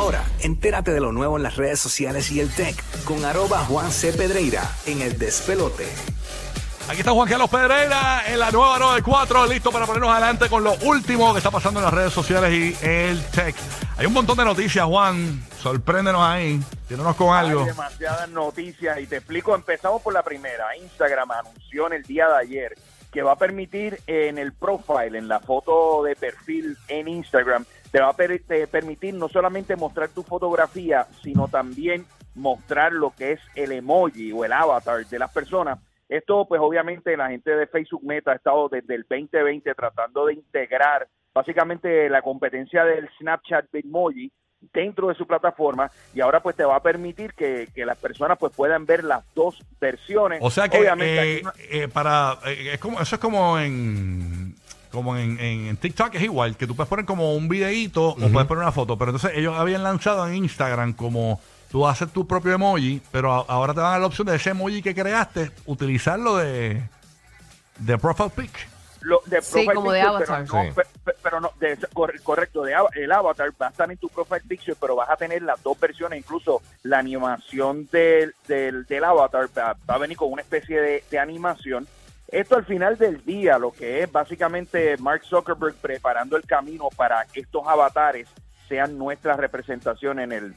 Ahora, entérate de lo nuevo en las redes sociales y el tech con arroba Juan C. Pedreira en el despelote. Aquí está Juan Carlos Pedreira en la nueva 94, listo para ponernos adelante con lo último que está pasando en las redes sociales y el tech. Hay un montón de noticias, Juan. Sorpréndenos ahí. Tírenos con algo. Hay demasiadas noticias y te explico. Empezamos por la primera. Instagram anunció en el día de ayer que va a permitir en el profile, en la foto de perfil en Instagram, te va a per- te permitir no solamente mostrar tu fotografía, sino también mostrar lo que es el emoji o el avatar de las personas. Esto, pues obviamente la gente de Facebook Meta ha estado desde el 2020 tratando de integrar básicamente la competencia del Snapchat Bitmoji dentro de su plataforma y ahora pues te va a permitir que, que las personas pues puedan ver las dos versiones. O sea que Obviamente, eh, eh, para eh, es como eso es como en como en, en- en TikTok es igual que tú puedes poner como un videíto o puedes poner una foto, pero entonces ellos habían lanzado en Instagram como tú haces tu propio emoji, pero a- ahora te van a dar la opción de ese emoji que creaste utilizarlo de de profile pic. lo de Sí, profile como de avatar. Pero no, Sí. pe- pe- pero no, de- cor- correcto, de, el avatar va a estar en tu profile picture, pero vas a tener las dos versiones, incluso la animación del, del, del avatar va, va a venir con una especie de, de animación. Esto al final del día, lo que es básicamente Mark Zuckerberg preparando el camino para que estos avatares sean nuestra representación en el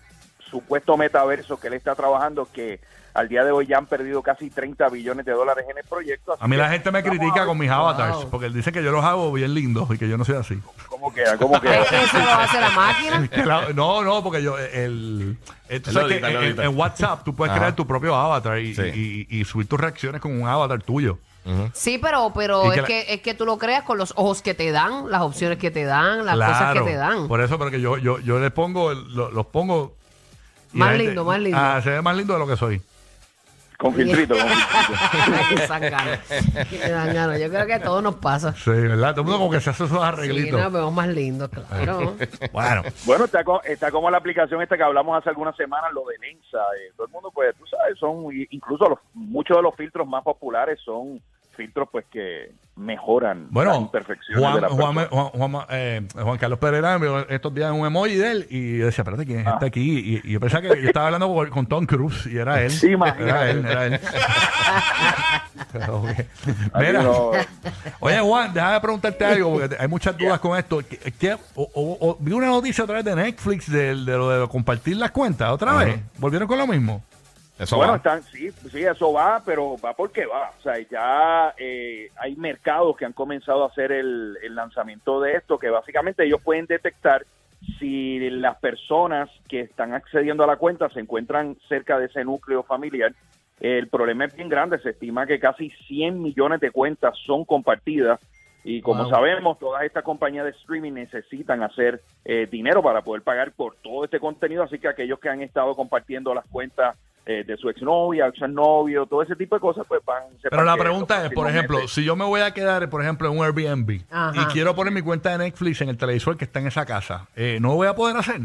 supuesto metaverso que él está trabajando, que al día de hoy ya han perdido casi 30 billones de dólares en el proyecto. así A mí la gente me critica con mis avatars Wow. porque él dice que yo los hago bien lindos y que yo no soy así. ¿Cómo queda? ¿Cómo queda? ¿Es que eso lo hace la máquina? La- no, no, porque yo, el, el- él lo en, WhatsApp tú puedes Ajá. crear tu propio avatar y, Sí. y- y subir tus reacciones con un avatar tuyo. Sí, pero, pero que es, la- que, es que tú lo creas con los ojos que te dan, las opciones que te dan, las cosas que te dan. Por eso, porque yo, yo, yo les pongo, el- lo- los pongo. Más gente- lindo, más lindo. Ah, se ve más lindo de lo que soy. Con filtrito, con filtrito. Yo creo que a todos nos pasa. Sí, ¿verdad? Todo el mundo como que se hace esos Sí, arreglitos. nos vemos más lindos, claro. Bueno, Bueno, está, co- está como la aplicación esta que hablamos hace algunas semanas, lo de Lensa. eh, todo el mundo, pues, tú sabes, son, incluso los, muchos de los filtros más populares son filtros, pues, que mejoran las bueno imperfecciones Juan, de la Juan. Juan, Juan- eh, Juan Carlos Pereira estos días un emoji de él y yo decía, espérate, ¿quién es este aquí? Y, y yo pensaba que yo estaba hablando con, con Tom Cruise y era él. Sí, era él, era él. Mira, no- Oye, Juan, déjame preguntarte algo, porque hay muchas dudas con esto. ¿Qué- qué- o- o- o- vi una noticia otra vez de Netflix de, de lo de compartir las cuentas. ¿Otra vez? ¿Volvieron con lo mismo? Eso bueno, va. están, sí, sí, eso va, pero va porque va. O sea, ya eh, hay mercados que han comenzado a hacer el, el lanzamiento de esto, que básicamente ellos pueden detectar si las personas que están accediendo a la cuenta se encuentran cerca de ese núcleo familiar. El problema es bien grande, se estima que casi 100 millones de cuentas son compartidas y como Wow. sabemos, todas estas compañías de streaming necesitan hacer eh, dinero para poder pagar por todo este contenido, así que aquellos que han estado compartiendo las cuentas eh, de su exnovia, exnovio, todo ese tipo de cosas, pues van... Pero la pregunta es, por ejemplo, si yo me voy a quedar, por ejemplo, en un Airbnb Ajá. y quiero poner mi cuenta de Netflix en el televisor que está en esa casa, eh, ¿no lo voy a poder hacer?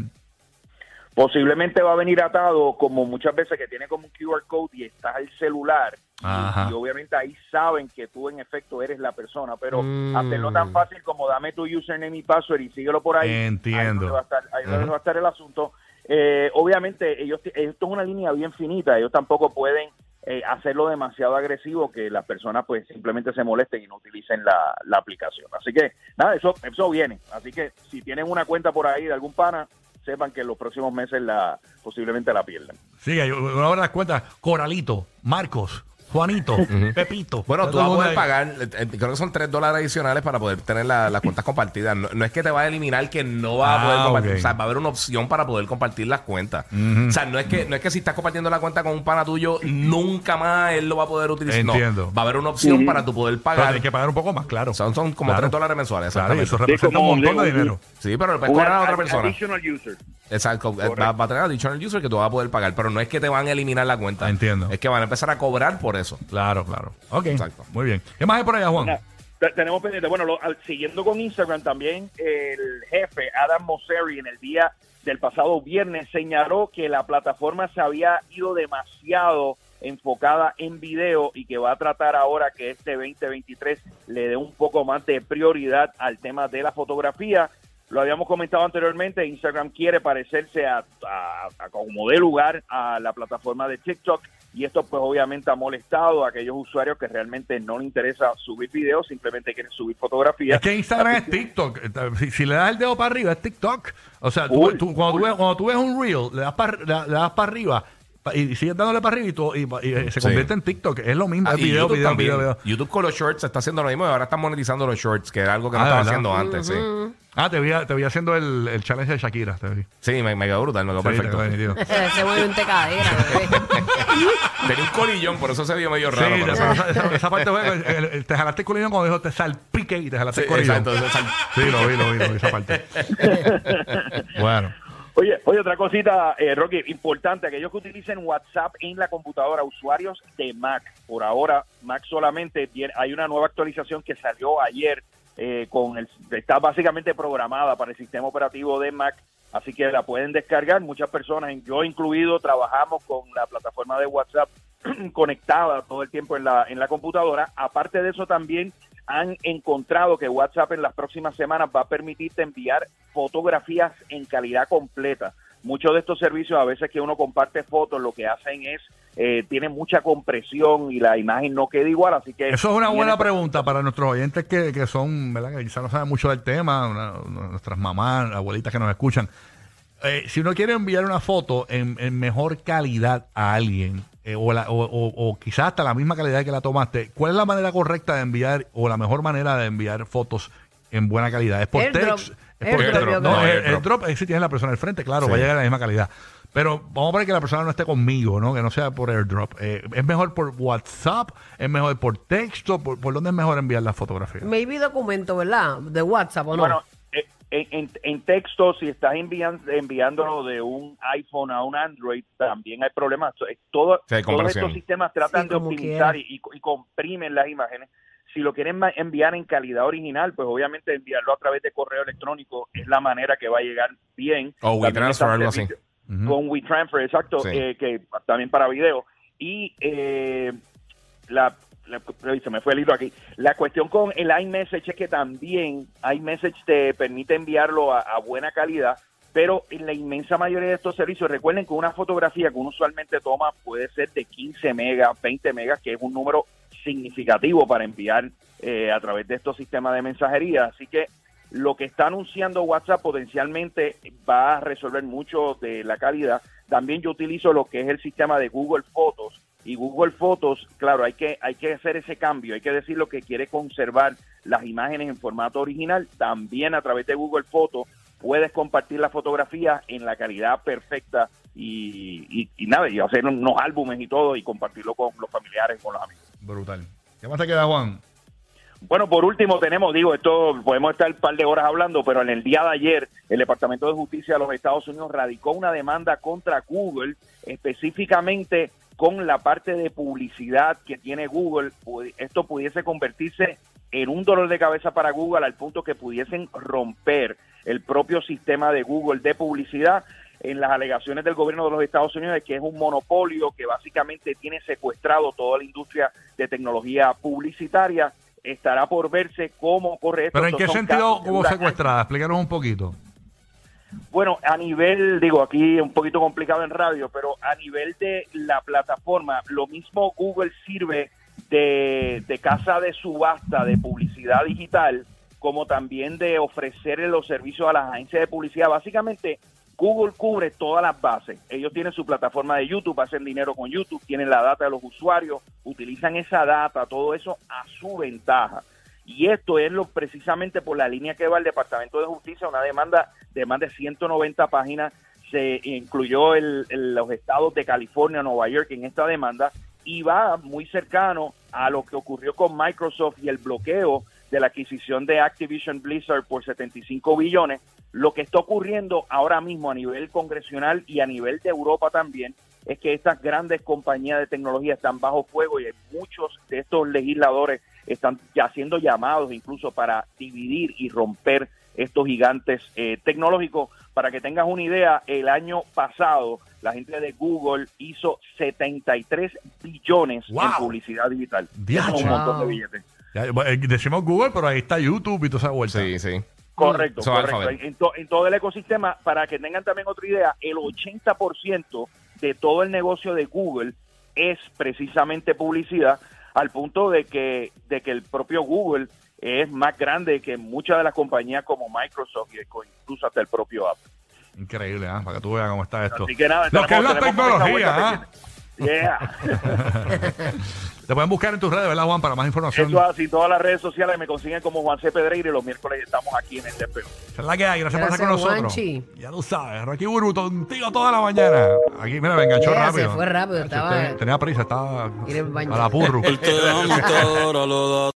posiblemente va a venir atado como muchas veces que tiene como un QR code y está el celular y- Ajá. y, obviamente ahí saben que tú en efecto eres la persona pero Mm. hacerlo tan fácil como dame tu username y password y síguelo por ahí Entiendo. ahí va a estar, ahí donde va a estar el asunto Eh, obviamente ellos esto es una línea bien finita ellos tampoco pueden eh, hacerlo demasiado agresivo que las personas pues simplemente se molesten y no utilicen la, la aplicación así que nada eso eso viene así que si tienen una cuenta por ahí de algún pana sepan que en los próximos meses la posiblemente la pierdan. Sí, hay una hora las cuentas. Coralito, Marcos, Juanito, Pepito. Bueno, tú vas a poder pagar, eh, eh, creo que son 3 dólares adicionales para poder tener la- las cuentas compartidas. No, no es que te va a eliminar que no vas Ah, a poder compartir. ok. O sea, va a haber una opción para poder compartir las cuentas. O sea, no es, que, no es que si estás compartiendo la cuenta con un pana tuyo, nunca más él lo va a poder utilizar. No, Entiendo. va a haber una opción para tu poder Pero pagar. hay que pagar un poco más, claro. Son, son como Claro. 3 dólares mensuales. Claro, y Exactamente. eso representa un como montón de un- dinero. Sí, pero le puedes cobrar a otra persona. Additional user. Exacto. eh, Va, va a tener additional user que tú vas a poder pagar. Pero no es que te van a eliminar la cuenta. Entiendo. Es que van a empezar a cobrar por eso. Claro, claro. Ok, Exacto. muy bien. ¿Qué más hay por allá, Juan? Te- tenemos pendiente. Bueno, lo- al- siguiendo con Instagram también, el jefe Adam Mosseri en el día del pasado viernes señaló que la plataforma se había ido demasiado enfocada en video y que va a tratar ahora que este 2023 le dé un poco más de prioridad al tema de la fotografía. lo habíamos comentado anteriormente, Instagram quiere parecerse a, a- a como dé lugar a la plataforma de TikTok y esto pues obviamente ha molestado a aquellos usuarios que realmente no les interesa subir videos, simplemente quieren subir fotografías. Es que Instagram es TikTok. Si, si le das el dedo para arriba, es TikTok. O sea, tú- cuando, tú ves, cuando tú ves un reel, le das para le, le das para arriba y sigues dándole para arriba y, todo- y- y se Sí. convierte en TikTok. Es lo mismo. Ah, es y video, YouTube video, también. video, video. YouTube con los shorts está haciendo lo mismo y ahora están monetizando los shorts, que era algo que no Ah, estaba ¿verdad? haciendo antes. Sí, Ah, te vi, te vi haciendo el, el challenge de Shakira. Te vi. sí me, me quedó brutal, me quedó Sí, te perfecto. quedó nítido. Ese movimiento de cadera, bebé. Tenía un colillón, por eso se vio medio Sí, raro. pero- esa, esa- esa- esa parte fue, el- el- el- te jalaste el colillón cuando dijo te salpique y te jalaste Sí, el colillón. exacto, ese sal- Sí, lo vi, lo vi, lo vi, esa parte. bueno. Oye, oye, otra cosita, eh, Rocky, importante, aquellos que utilicen WhatsApp en la computadora, usuarios de Mac, por ahora Mac solamente, tiene- hay una nueva actualización que salió ayer, eh, con el, está básicamente programada para el sistema operativo de Mac, así que la pueden descargar, muchas personas, yo incluido, trabajamos con la plataforma de WhatsApp conectada todo el tiempo en la, en la computadora, aparte de eso también han encontrado que WhatsApp en las próximas semanas va a permitirte enviar fotografías en calidad completa. Muchos de estos servicios, a veces que uno comparte fotos, lo que hacen es, eh, tienen mucha compresión y la imagen no queda igual, así que... Eso es una buena pregunta para nuestros oyentes que, que son, ¿verdad? Que quizás no saben mucho del tema, una- nuestras mamás, abuelitas que nos escuchan. Eh, si uno quiere enviar una foto en, en mejor calidad a alguien, eh, o, la- o- o- o quizás hasta la misma calidad que la tomaste, ¿cuál es la manera correcta de enviar o la mejor manera de enviar fotos en buena calidad? ¿Es por Airdrop. ¿Es Airdrop, No, el- Airdrop. el drop, eh, si tienes la persona al frente, claro, Sí. va a llegar a la misma calidad. Pero vamos a poner que la persona no esté conmigo, ¿no? Que no sea por airdrop. Eh, ¿Es mejor por WhatsApp? ¿Es mejor por texto? ¿Por, por dónde es mejor enviar la fotografía? Maybe documento, ¿verdad? De WhatsApp o no. Bueno, eh, en, en- en texto, si estás envian- enviándolo de un iPhone a un Android, también hay problemas. To- eh, Todo, Sí, hay todos compresión. estos sistemas tratan Sí, de como optimizar quiera. y, y- y comprimen las imágenes. Si lo quieren enviar en calidad original, pues obviamente enviarlo a través de correo electrónico es la manera que va a llegar bien. O WeTransfer, algo así. con WeTransfer, exacto, Sí. eh, que también para video. Y eh, la, la- se me fue el hilo aquí. La cuestión con el iMessage es que también iMessage te permite enviarlo a, a buena calidad, pero en la inmensa mayoría de estos servicios, recuerden que una fotografía que uno usualmente toma puede ser de 15 megas, 20 megas, que es un número significativo para enviar eh, a través de estos sistemas de mensajería. Así que lo que está anunciando WhatsApp potencialmente va a resolver mucho de la calidad. También yo utilizo lo que es el sistema de Google Fotos y Google Fotos, claro, hay que hay que hacer ese cambio, hay que decir lo que quiere conservar las imágenes en formato original. También a través de Google Fotos puedes compartir la fotografía en la calidad perfecta y, y, y nada, y hacer unos álbumes y todo y compartirlo con los familiares, con los amigos. Brutal. ¿Qué más te queda, Juan? Bueno, por último tenemos, digo, esto podemos estar un par de horas hablando, pero en el día de ayer el Departamento de Justicia de los Estados Unidos radicó una demanda contra Google, específicamente con la parte de publicidad que tiene Google. Esto pudiese convertirse en un dolor de cabeza para Google al punto que pudiesen romper el propio sistema de Google de publicidad en las alegaciones del gobierno de los Estados Unidos de que es un monopolio que básicamente tiene secuestrado toda la industria de tecnología publicitaria. Estará por verse cómo corre esto. ¿Pero en Estos qué sentido huracán. secuestrada? Explícanos un poquito. Bueno, a nivel, digo, aquí un poquito complicado en radio, pero a nivel de la plataforma, lo mismo Google sirve de, de casa de subasta de publicidad digital, como también de ofrecerle los servicios a las agencias de publicidad. Básicamente, Google cubre todas las bases. Ellos tienen su plataforma de YouTube, hacen dinero con YouTube, tienen la data de los usuarios, utilizan esa data, todo eso a su ventaja. Y esto es lo precisamente por la línea que va el Departamento de Justicia, una demanda de más de 190 páginas. Se incluyó el- los estados de California, Nueva York en esta demanda y va muy cercano a lo que ocurrió con Microsoft y el bloqueo de la adquisición de Activision Blizzard por 75 billones. Lo que está ocurriendo ahora mismo a nivel congresional y a nivel de Europa también es que estas grandes compañías de tecnología están bajo fuego y muchos de estos legisladores están ya haciendo llamados incluso para dividir y romper estos gigantes eh, tecnológicos. Para que tengas una idea, el año pasado la gente de Google hizo 73 billones en publicidad digital. Es un montón de billetes. Ya, eh, decimos Google, pero ahí está YouTube y toda esa vuelta. Sí, sí. Correcto, es correcto. Alphabet. En, to- en todo el ecosistema, para que tengan también otra idea, el 80% de todo el negocio de Google es precisamente publicidad, al punto de que, de que el propio Google es más grande que muchas de las compañías como Microsoft y incluso hasta el propio Apple. Increíble, ¿ah? Para que tú veas cómo está esto. Así que nada, Lo que es la tecnología. Yeah. Te pueden buscar en tus redes, ¿verdad, Juan? Para más información. Eso es así, todas las redes sociales me consiguen como Juan C. Pedreira y los miércoles estamos aquí en el. Esa es la que hay. Gracias, por estar con nosotros. Juanchi. Ya tú sabes, Rocky Buru, contigo toda la mañana. Aquí, mira, me enganchó Yeah, rápido. se fue rápido, estaba- Tenía prisa, estaba Ir al baño. a la purru. Te lo da